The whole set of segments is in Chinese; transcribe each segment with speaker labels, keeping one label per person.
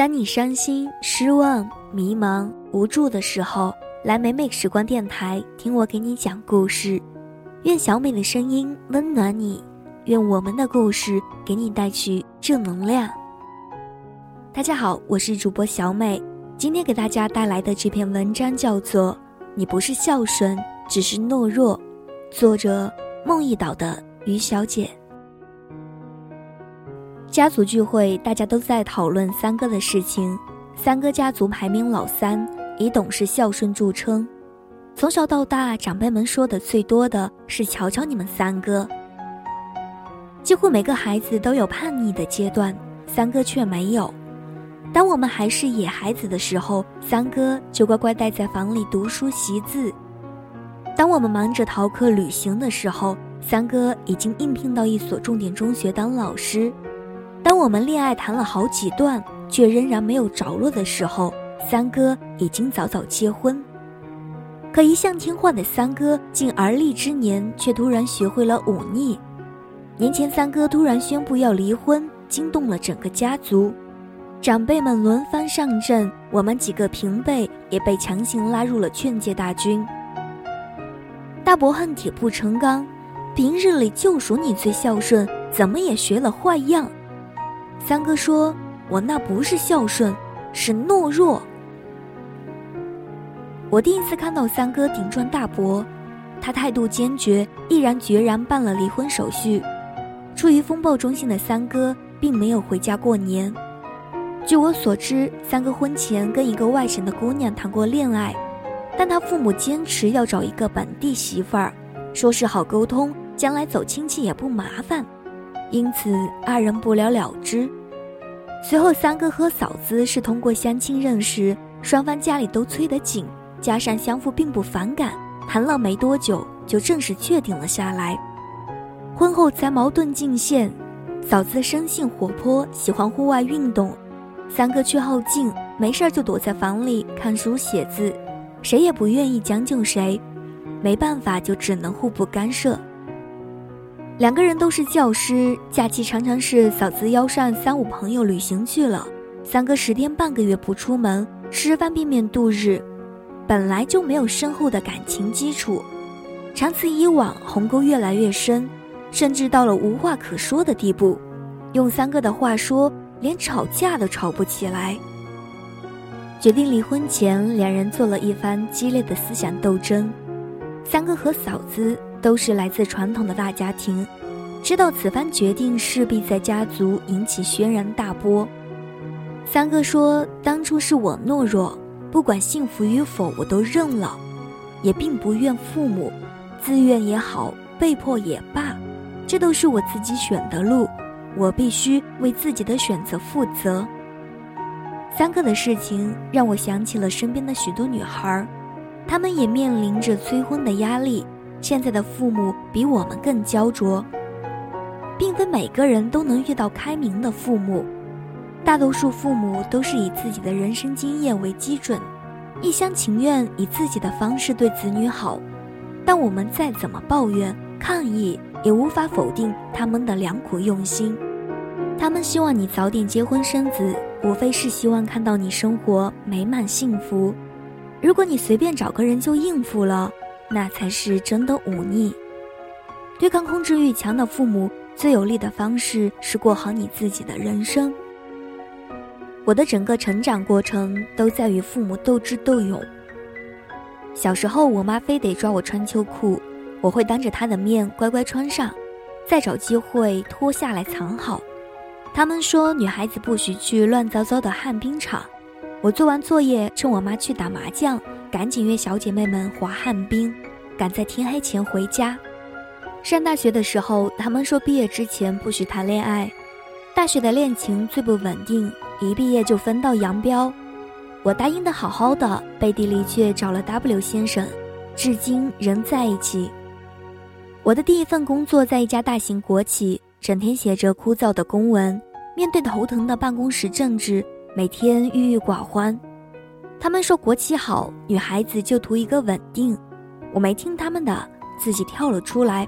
Speaker 1: 当你伤心、失望、迷茫、无助的时候，来美美时光电台听我给你讲故事。愿小美的声音温暖你，愿我们的故事给你带去正能量。大家好，我是主播小美，今天给大家带来的这篇文章叫做《你不是孝顺，只是懦弱》，作者梦一岛的于小姐。家族聚会，大家都在讨论三哥的事情。三哥家族排名老三，以懂事孝顺著称。从小到大，长辈们说的最多的是“瞧瞧你们三哥”。几乎每个孩子都有叛逆的阶段，三哥却没有。当我们还是野孩子的时候，三哥就乖乖待在房里读书习字；当我们忙着逃课旅行的时候，三哥已经应聘到一所重点中学当老师。当我们恋爱谈了好几段，却仍然没有着落的时候，三哥已经早早结婚。可一向听话的三哥，近而立之年却突然学会了忤逆。年前，三哥突然宣布要离婚，惊动了整个家族，长辈们轮番上阵，我们几个平辈也被强行拉入了劝诫大军。大伯恨铁不成钢，平日里就数你最孝顺，怎么也学了坏样。三哥说：“我那不是孝顺，是懦弱。”我第一次看到三哥顶撞大伯，他态度坚决，毅然决然办了离婚手续。处于风暴中心的三哥并没有回家过年。据我所知，三哥婚前跟一个外省的姑娘谈过恋爱，但他父母坚持要找一个本地媳妇儿，说是好沟通，将来走亲戚也不麻烦。因此，二人不了了之。随后，三哥和嫂子是通过相亲认识，双方家里都催得紧，加上相互并不反感，谈了没多久就正式确定了下来。婚后才矛盾尽现，嫂子生性活泼，喜欢户外运动，三哥却好静，没事就躲在房里看书写字，谁也不愿意将就谁，没办法就只能互不干涉。两个人都是教师，假期常常是嫂子邀上三五朋友旅行去了，三哥十天半个月不出门，吃方便面度日。本来就没有深厚的感情基础，长此以往，鸿沟越来越深，甚至到了无话可说的地步。用三哥的话说，连吵架都吵不起来。决定离婚前，两人做了一番激烈的思想斗争。三哥和嫂子。都是来自传统的大家庭，知道此番决定势必在家族引起轩然大波。三哥说：“当初是我懦弱，不管幸福与否，我都认了，也并不怨父母，自愿也好，被迫也罢，这都是我自己选的路，我必须为自己的选择负责。”三哥的事情让我想起了身边的许多女孩，她们也面临着催婚的压力。现在的父母比我们更焦灼，并非每个人都能遇到开明的父母，大多数父母都是以自己的人生经验为基准，一厢情愿以自己的方式对子女好。但我们再怎么抱怨抗议，也无法否定他们的良苦用心。他们希望你早点结婚生子，无非是希望看到你生活美满幸福。如果你随便找个人就应付了，那才是真的忤逆。对抗控制欲强的父母，最有力的方式是过好你自己的人生。我的整个成长过程都在与父母斗智斗勇。小时候，我妈非得抓我穿秋裤，我会当着她的面乖乖穿上，再找机会脱下来藏好。他们说女孩子不许去乱糟糟的旱冰场。我做完作业，趁我妈去打麻将。赶紧约小姐妹们滑旱冰，赶在天黑前回家。上大学的时候，他们说毕业之前不许谈恋爱，大学的恋情最不稳定，一毕业就分道扬镳。我答应的好好的，背地里却找了 W 先生，至今仍在一起。我的第一份工作在一家大型国企，整天写着枯燥的公文，面对头疼的办公室政治，每天郁郁寡欢。他们说国企好，女孩子就图一个稳定。我没听他们的，自己跳了出来。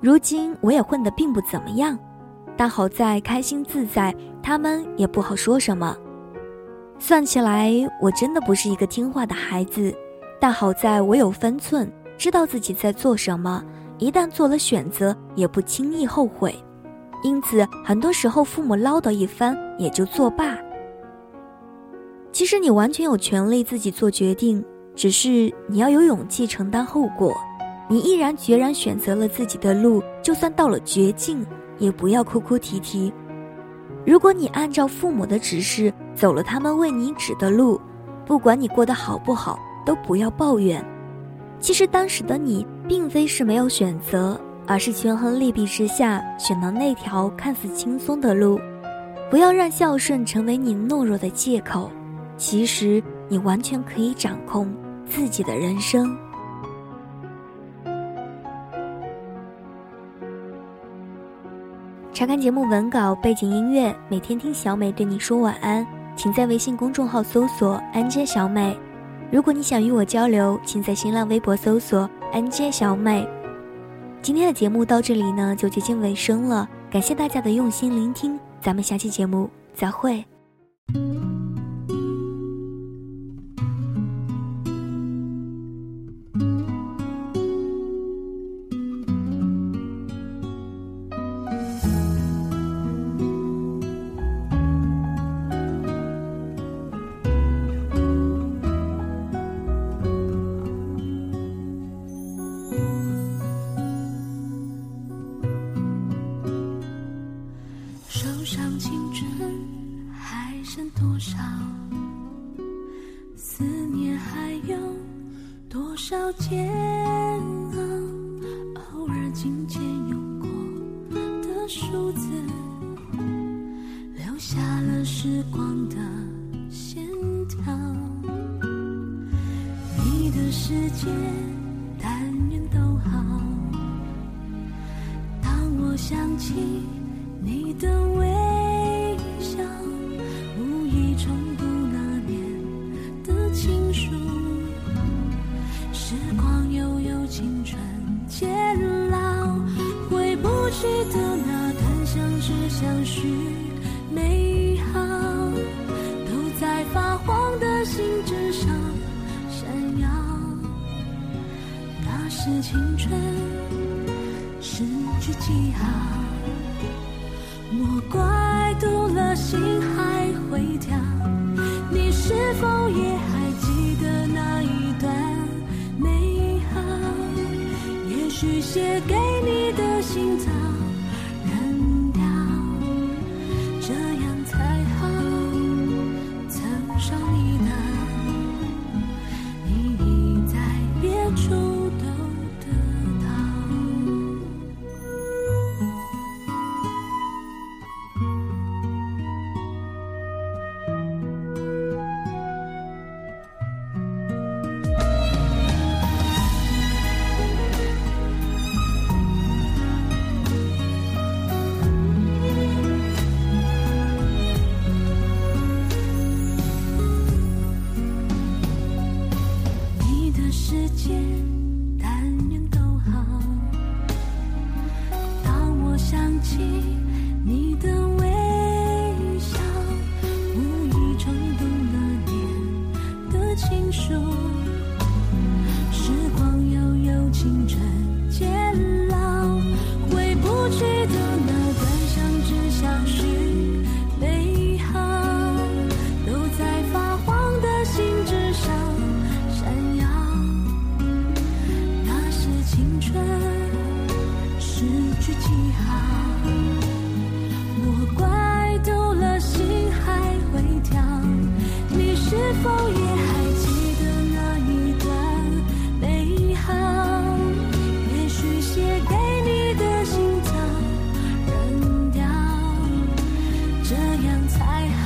Speaker 1: 如今我也混得并不怎么样，但好在开心自在，他们也不好说什么。算起来，我真的不是一个听话的孩子，但好在我有分寸，知道自己在做什么。一旦做了选择，也不轻易后悔。因此，很多时候父母唠叨一番，也就作罢。其实你完全有权利自己做决定，只是你要有勇气承担后果。你毅然决然选择了自己的路，就算到了绝境，也不要哭哭啼啼。如果你按照父母的指示走了他们为你指的路，不管你过得好不好，都不要抱怨。其实当时的你，并非是没有选择，而是权衡利弊之下，选了那条看似轻松的路。不要让孝顺成为你懦弱的借口。其实你完全可以掌控自己的人生。查看节目文稿、背景音乐，每天听小美对你说晚安，请在微信公众号搜索“安杰小美”。如果你想与我交流，请在新浪微博搜索“安杰小美”。今天的节目到这里呢，就接近尾声了，感谢大家的用心聆听，咱们下期节目再会。
Speaker 2: 多少思念，还有多少煎熬，偶尔金钱用过的数字，留下了时光的线条。你的世界，但愿都好。当我想起你的微那段相知相许美好，都在发黄的信纸上闪耀。那是青春失去记号，莫怪读了心还会跳。你是否也还记得那一段美好？也？许写给你的信早去记号我怪丢了心还会跳。你是否也还记得那一段美好也许写给你的信早扔掉这样才好。